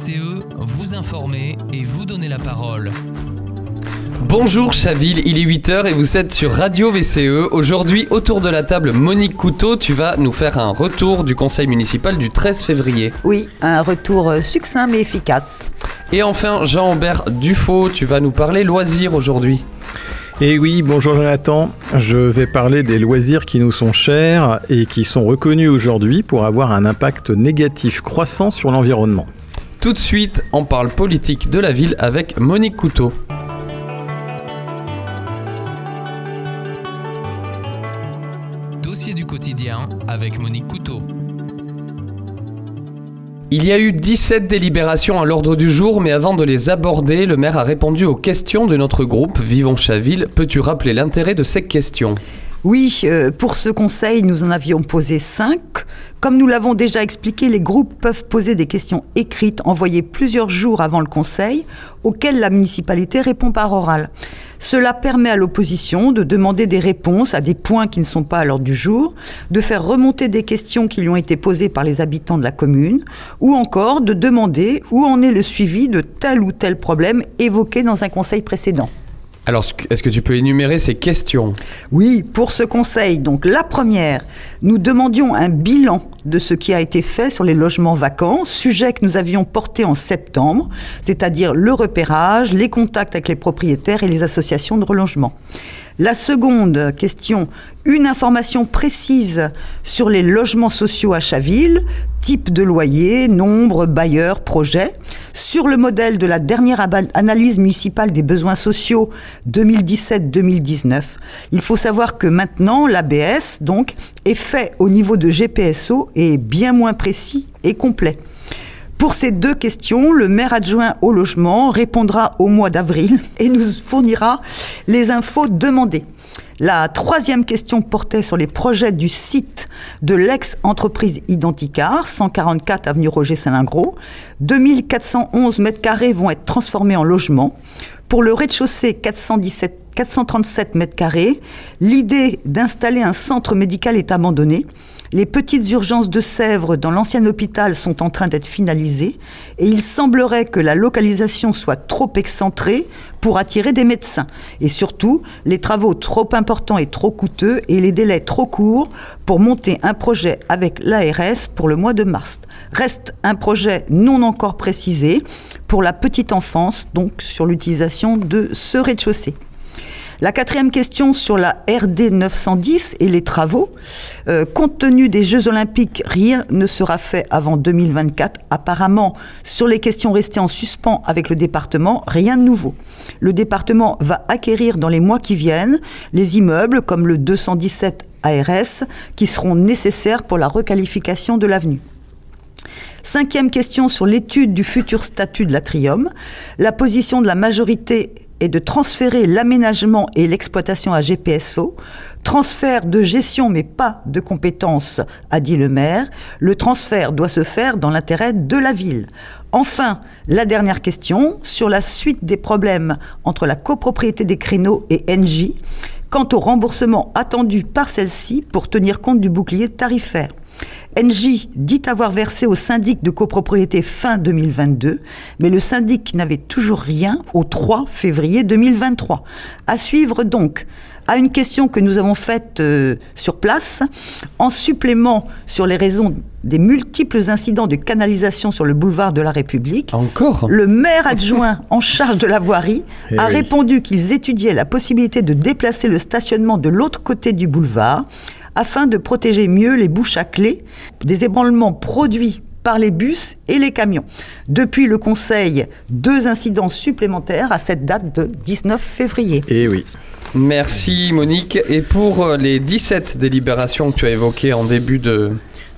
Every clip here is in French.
VCE, vous informer et vous donner la parole. Bonjour Chaville, il est 8h et vous êtes sur Radio VCE. Aujourd'hui, autour de la table, Monique Couteau, tu vas nous faire un retour du conseil municipal du 13 février. Oui, un retour euh, succinct mais efficace. Et enfin, Jean-Aubert Dufaux, tu vas nous parler loisirs aujourd'hui. Et oui, bonjour Jonathan. Je vais parler des loisirs qui nous sont chers et qui sont reconnus aujourd'hui pour avoir un impact négatif croissant sur l'environnement. Tout de suite, on parle politique de la ville avec Monique Couteau. Dossier du quotidien avec Monique Couteau. Il y a eu 17 délibérations à l'ordre du jour, mais avant de les aborder, le maire a répondu aux questions de notre groupe Vivons Chaville. Peux-tu rappeler l'intérêt de ces questions? Oui, euh, pour ce conseil, nous en avions posé cinq. Comme nous l'avons déjà expliqué, les groupes peuvent poser des questions écrites envoyées plusieurs jours avant le conseil, auxquelles la municipalité répond par oral. Cela permet à l'opposition de demander des réponses à des points qui ne sont pas à l'ordre du jour, de faire remonter des questions qui lui ont été posées par les habitants de la commune, ou encore de demander où en est le suivi de tel ou tel problème évoqué dans un conseil précédent. Alors, est-ce que tu peux énumérer ces questions? Oui, pour ce conseil, donc la première, nous demandions un bilan de ce qui a été fait sur les logements vacants, sujet que nous avions porté en septembre, c'est-à-dire le repérage, les contacts avec les propriétaires et les associations de relogement. La seconde question, une information précise sur les logements sociaux à Chaville, type de loyer, nombre, bailleurs, projet, sur le modèle de la dernière analyse municipale des besoins sociaux 2017-2019. Il faut savoir que maintenant, l'ABS, donc, est fait au niveau de GPSO et est bien moins précis et complet. Pour ces deux questions, le maire adjoint au logement répondra au mois d'avril et nous fournira les infos demandées. La troisième question portait sur les projets du site de l'ex-entreprise Identicar, 144 avenue Roger Salingro. 2411 mètres carrés vont être transformés en logements. Pour le rez-de-chaussée, 417 437 mètres carrés. L'idée d'installer un centre médical est abandonnée. Les petites urgences de Sèvres dans l'ancien hôpital sont en train d'être finalisées et il semblerait que la localisation soit trop excentrée pour attirer des médecins. Et surtout, les travaux trop importants et trop coûteux et les délais trop courts pour monter un projet avec l'ARS pour le mois de mars. Reste un projet non encore précisé pour la petite enfance, donc sur l'utilisation de ce rez-de-chaussée. La quatrième question sur la RD 910 et les travaux. Euh, compte tenu des Jeux Olympiques, rien ne sera fait avant 2024. Apparemment, sur les questions restées en suspens avec le département, rien de nouveau. Le département va acquérir dans les mois qui viennent les immeubles comme le 217 ARS qui seront nécessaires pour la requalification de l'avenue. Cinquième question sur l'étude du futur statut de l'Atrium. La position de la majorité est de transférer l'aménagement et l'exploitation à GPSO, transfert de gestion mais pas de compétences, a dit le maire. Le transfert doit se faire dans l'intérêt de la ville. Enfin, la dernière question sur la suite des problèmes entre la copropriété des créneaux et NJ quant au remboursement attendu par celle-ci pour tenir compte du bouclier tarifaire. NJ dit avoir versé au syndic de copropriété fin 2022, mais le syndic n'avait toujours rien au 3 février 2023. À suivre donc à une question que nous avons faite euh, sur place, en supplément sur les raisons des multiples incidents de canalisation sur le boulevard de la République. Encore? Le maire adjoint en charge de la voirie Eh a oui. répondu qu'ils étudiaient la possibilité de déplacer le stationnement de l'autre côté du boulevard afin de protéger mieux les bouches à clé des ébranlements produits par les bus et les camions. Depuis le Conseil, deux incidents supplémentaires à cette date de 19 février. Et oui. Merci Monique. Et pour euh, les 17 délibérations que tu as évoquées en début de,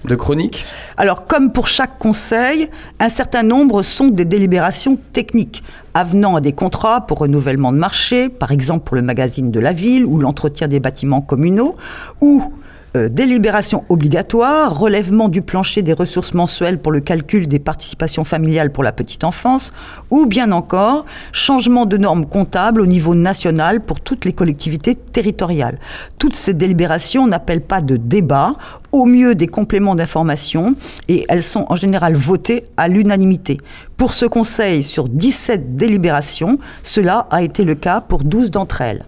de chronique? Alors, comme pour chaque conseil, un certain nombre sont des délibérations techniques, avenant à des contrats pour renouvellement de marché, par exemple pour le magazine de la ville ou l'entretien des bâtiments communaux, ou Euh, délibération obligatoire, relèvement du plancher des ressources mensuelles pour le calcul des participations familiales pour la petite enfance, ou bien encore changement de normes comptables au niveau national pour toutes les collectivités territoriales. Toutes ces délibérations n'appellent pas de débat, au mieux des compléments d'information, et elles sont en général votées à l'unanimité. Pour ce Conseil, sur 17 délibérations, cela a été le cas pour 12 d'entre elles.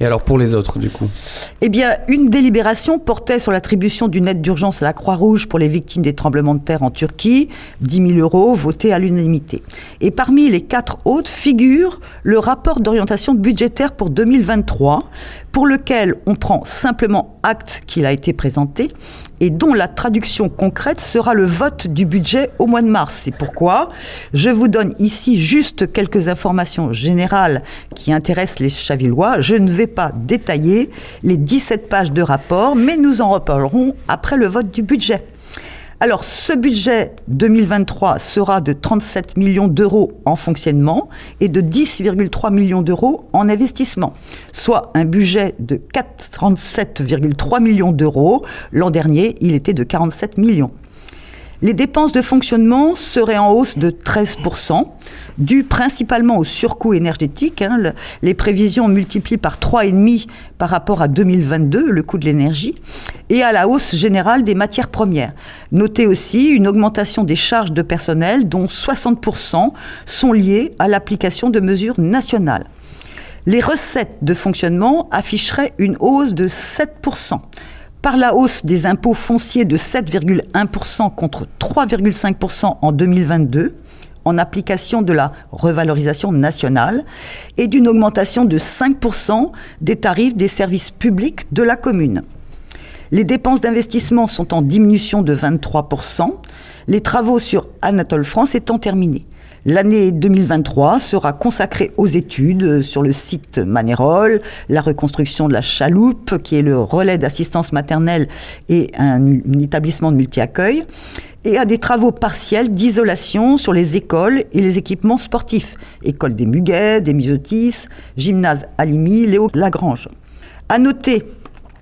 Et alors pour les autres, du coup Eh bien, une délibération portait sur l'attribution d'une aide d'urgence à la Croix-Rouge pour les victimes des tremblements de terre en Turquie, 10 000 euros votés à l'unanimité. Et parmi les quatre autres figure le rapport d'orientation budgétaire pour 2023, pour lequel on prend simplement acte qu'il a été présenté et dont la traduction concrète sera le vote du budget au mois de mars. C'est pourquoi je vous donne ici juste quelques informations générales qui intéressent les Chavillois. Je ne vais pas détailler les 17 pages de rapport, mais nous en reparlerons après le vote du budget. Alors, ce budget 2023 sera de 37 millions d'euros en fonctionnement et de 10,3 millions d'euros en investissement, soit un budget de 47,3 millions d'euros. L'an dernier, il était de 47 millions. Les dépenses de fonctionnement seraient en hausse de 13%, dû principalement au surcoût énergétique. Hein. les prévisions multiplient par 3,5 par rapport à 2022, le coût de l'énergie, et à la hausse générale des matières premières. Notez aussi une augmentation des charges de personnel, dont 60% sont liées à l'application de mesures nationales. Les recettes de fonctionnement afficheraient une hausse de 7% par la hausse des impôts fonciers de 7,1% contre 3,5% en 2022 en application de la revalorisation nationale et d'une augmentation de 5% des tarifs des services publics de la commune. Les dépenses d'investissement sont en diminution de 23%, les travaux sur Anatole France étant terminés. L'année 2023 sera consacrée aux études sur le site Manérol, la reconstruction de la chaloupe, qui est le relais d'assistance maternelle et un, établissement de multi-accueil, et à des travaux partiels d'isolation sur les écoles et les équipements sportifs. École des Muguets, des Misotis, gymnase Alimi, Léo Lagrange. À noter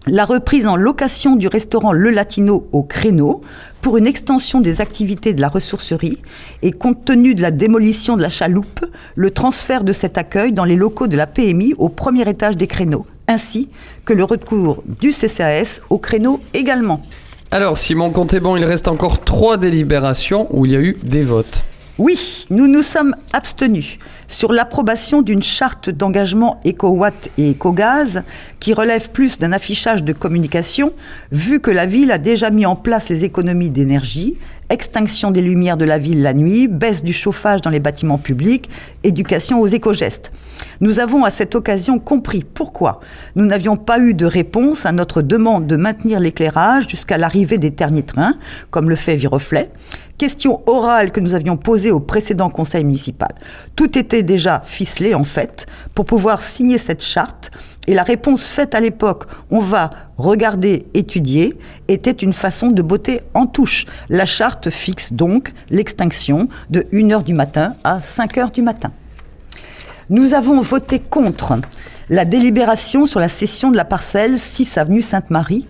la reprise en location du restaurant Le Latino au Créneau pour une extension des activités de la ressourcerie et compte tenu de la démolition de la chaloupe, le transfert de cet accueil dans les locaux de la PMI au premier étage des créneaux, ainsi que le recours du CCAS au créneau également. Alors Simon bon, il reste encore trois délibérations où il y a eu des votes. Oui, nous nous sommes abstenus sur l'approbation d'une charte d'engagement éco-watt et éco-gaz qui relève plus d'un affichage de communication, vu que la ville a déjà mis en place les économies d'énergie, extinction des lumières de la ville la nuit, baisse du chauffage dans les bâtiments publics, éducation aux éco-gestes. Nous avons à cette occasion compris pourquoi nous n'avions pas eu de réponse à notre demande de maintenir l'éclairage jusqu'à l'arrivée des derniers trains, comme le fait Viroflet, question orale que nous avions posée au précédent conseil municipal. Tout était déjà ficelé en fait pour pouvoir signer cette charte et la réponse faite à l'époque, on va regarder, étudier, était une façon de botter en touche. La charte fixe donc l'extinction de 1h du matin à 5h du matin. Nous avons voté contre la délibération sur la cession de la parcelle 6 avenue Sainte-Marie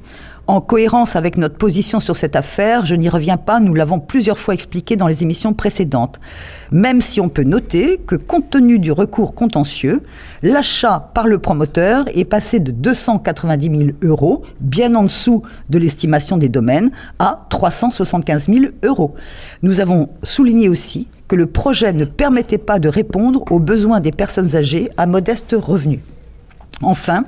en cohérence avec notre position sur cette affaire, je n'y reviens pas, nous l'avons plusieurs fois expliqué dans les émissions précédentes. Même si on peut noter que compte tenu du recours contentieux, l'achat par le promoteur est passé de 290 000 euros, bien en dessous de l'estimation des domaines, à 375 000 euros. Nous avons souligné aussi que le projet ne permettait pas de répondre aux besoins des personnes âgées à modeste revenu. Enfin,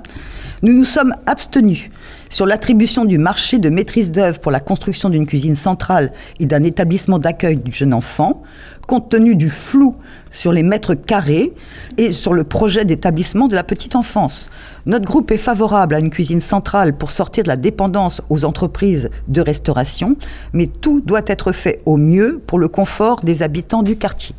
nous nous sommes abstenus sur l'attribution du marché de maîtrise d'œuvre pour la construction d'une cuisine centrale et d'un établissement d'accueil du jeune enfant, compte tenu du flou sur les mètres carrés et sur le projet d'établissement de la petite enfance. Notre groupe est favorable à une cuisine centrale pour sortir de la dépendance aux entreprises de restauration, mais tout doit être fait au mieux pour le confort des habitants du quartier.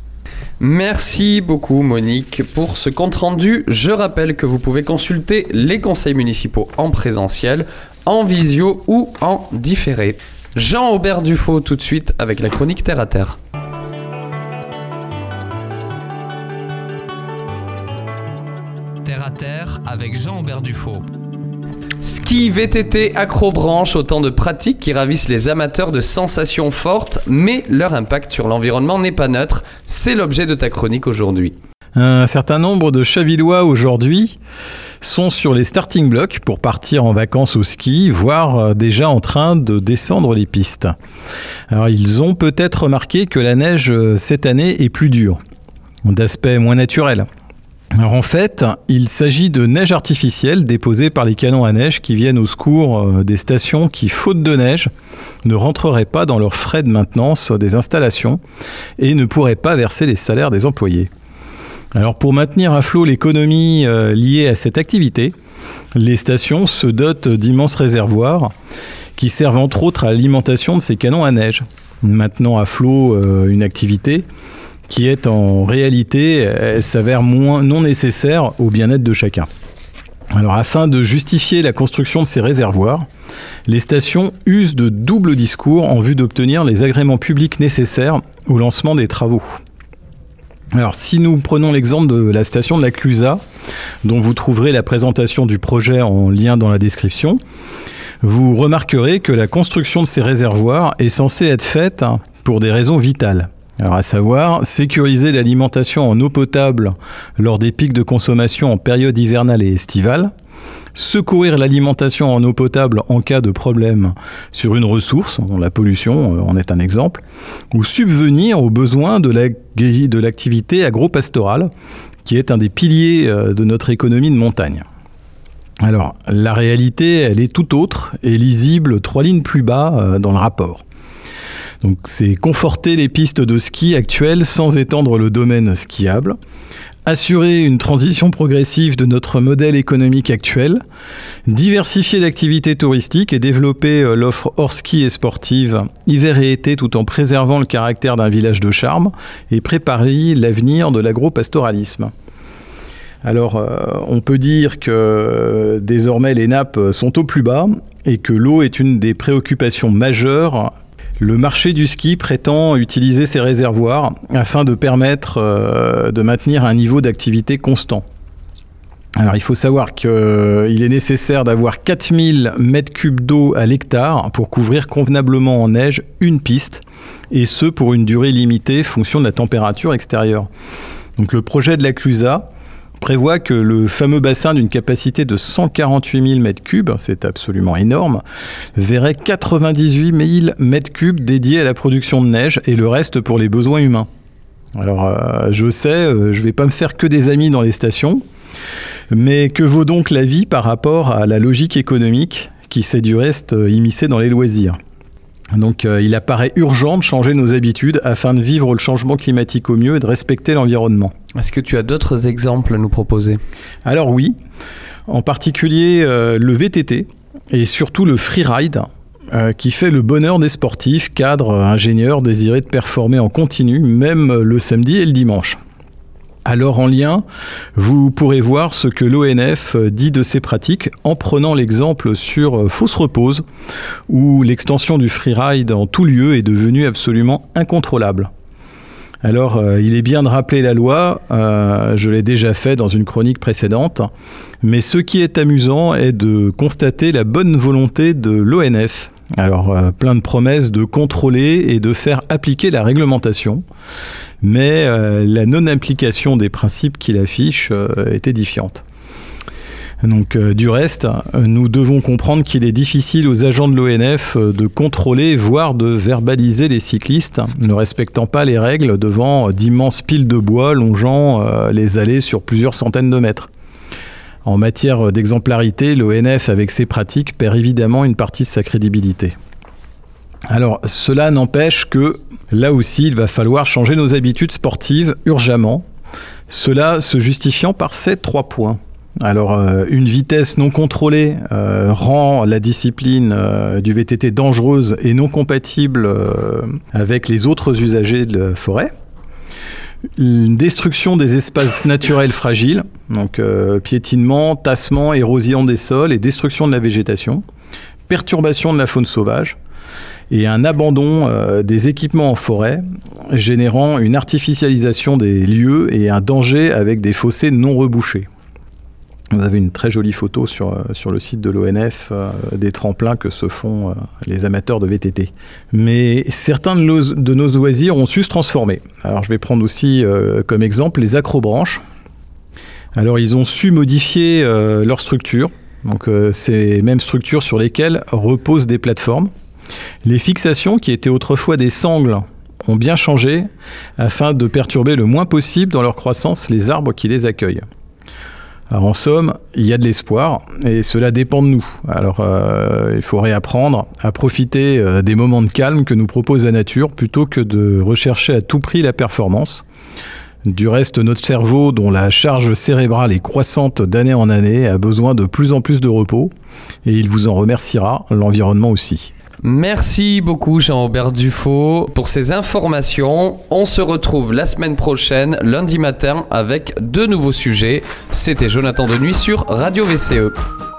Merci beaucoup Monique pour ce compte rendu. Je rappelle que vous pouvez consulter les conseils municipaux en présentiel, en visio ou en différé. Jean-Aubert Dufaux tout de suite avec la chronique Terre à Terre. Terre à Terre avec Jean-Aubert Dufaux. Ski, VTT, acrobranche, autant de pratiques qui ravissent les amateurs de sensations fortes, mais leur impact sur l'environnement n'est pas neutre. C'est l'objet de ta chronique aujourd'hui. Un certain nombre de Chavillois aujourd'hui sont sur les starting blocks pour partir en vacances au ski, voire euh, déjà en train de descendre les pistes. Alors ils ont peut-être remarqué que la neige euh, cette année est plus dure, d'aspect moins naturel. Alors en fait, il s'agit de neige artificielle déposée par les canons à neige qui viennent au secours euh, des stations qui, faute de neige, ne rentreraient pas dans leurs frais de maintenance des installations et ne pourraient pas verser les salaires des employés. Alors pour maintenir à flot l'économie euh, liée à cette activité, les stations se dotent d'immenses réservoirs qui servent entre autres à l'alimentation de ces canons à neige. Maintenant à flot euh, une activité qui est en réalité, elle s'avère moins non nécessaire au bien-être de chacun. Alors afin de justifier la construction de ces réservoirs, les stations usent de doubles discours en vue d'obtenir les agréments publics nécessaires au lancement des travaux. Alors si nous prenons l'exemple de la station de la Clusa, dont vous trouverez la présentation du projet en lien dans la description, vous remarquerez que la construction de ces réservoirs est censée être faite pour des raisons vitales. Alors à savoir, sécuriser l'alimentation en eau potable lors des pics de consommation en période hivernale et estivale, secourir l'alimentation en eau potable en cas de problème sur une ressource, la pollution euh, en est un exemple, ou subvenir aux besoins de l'activité agro-pastorale, qui est un des piliers euh, de notre économie de montagne. Alors, la réalité, elle est tout autre et lisible trois lignes plus bas euh, dans le rapport. Donc c'est conforter les pistes de ski actuelles sans étendre le domaine skiable, assurer une transition progressive de notre modèle économique actuel, diversifier l'activité touristique et développer euh, l'offre hors ski et sportive hiver et été tout en préservant le caractère d'un village de charme et préparer l'avenir de l'agro-pastoralisme. Alors, euh, on peut dire que euh, désormais les nappes sont au plus bas et que l'eau est une des préoccupations majeures le marché du ski prétend utiliser ces réservoirs afin de permettre euh, de maintenir un niveau d'activité constant. Alors il faut savoir qu'il est nécessaire d'avoir 4000 m3 d'eau à l'hectare pour couvrir convenablement en neige une piste, et ce pour une durée limitée fonction de la température extérieure. Donc le projet de la Clusa prévoit que le fameux bassin d'une capacité de 148 000 m3, c'est absolument énorme, verrait 98 000 m3 dédiés à la production de neige et le reste pour les besoins humains. Alors euh, je sais, euh, je ne vais pas me faire que des amis dans les stations, mais que vaut donc la vie par rapport à la logique économique qui s'est du reste euh, immiscée dans les loisirs? Donc euh, il apparaît urgent de changer nos habitudes afin de vivre le changement climatique au mieux et de respecter l'environnement. Est-ce que tu as d'autres exemples à nous proposer? Alors oui, en particulier euh, le VTT et surtout le freeride euh, qui fait le bonheur des sportifs, cadres, ingénieurs désirés de performer en continu, même le samedi et le dimanche. Alors en lien, vous pourrez voir ce que l'ONF dit de ces pratiques en prenant l'exemple sur Fausse Repose, où l'extension du freeride en tout lieu est devenue absolument incontrôlable. Alors, euh, il est bien de rappeler la loi, euh, je l'ai déjà fait dans une chronique précédente, mais ce qui est amusant est de constater la bonne volonté de l'ONF. Alors, euh, plein de promesses de contrôler et de faire appliquer la réglementation mais euh, la non-implication des principes qu'il affiche euh, est édifiante. Donc, du reste, nous devons comprendre qu'il est difficile aux agents de l'ONF de contrôler, voire de verbaliser les cyclistes, ne respectant pas les règles devant d'immenses piles de bois longeant les allées sur plusieurs centaines de mètres. En matière d'exemplarité, l'ONF, avec ses pratiques, perd évidemment une partie de sa crédibilité. Alors, cela n'empêche que là aussi, il va falloir changer nos habitudes sportives urgemment. Cela se justifiant par ces trois points. Alors, euh, une vitesse non contrôlée euh, rend la discipline euh, du VTT dangereuse et non compatible avec les autres usagers de la forêt. Destruction des espaces naturels fragiles, donc piétinement, tassement, érosion des sols et destruction de la végétation. Perturbation de la faune sauvage et un abandon euh, des équipements en forêt, générant une artificialisation des lieux et un danger avec des fossés non rebouchés. Vous avez une très jolie photo sur, euh, sur le site de l'ONF euh, des tremplins que se font euh, les amateurs de VTT. Mais certains de nos, de nos loisirs ont su se transformer. Alors je vais prendre aussi comme exemple les acrobranches. Alors ils ont su modifier leur structure. Donc ces mêmes structures sur lesquelles reposent des plateformes. Les fixations qui étaient autrefois des sangles ont bien changé afin de perturber le moins possible dans leur croissance les arbres qui les accueillent. En somme, il y a de l'espoir et cela dépend de nous. Alors euh, il faut réapprendre à profiter euh, des moments de calme que nous propose la nature plutôt que de rechercher à tout prix la performance. Du reste, notre cerveau, dont la charge cérébrale est croissante d'année en année, a besoin de plus en plus de repos et il vous en remerciera, l'environnement aussi. Merci beaucoup Jean-Aubert Dufaux pour ces informations. On se retrouve la semaine prochaine, lundi matin, avec deux nouveaux sujets. C'était Jonathan de Nuit sur Radio VCE.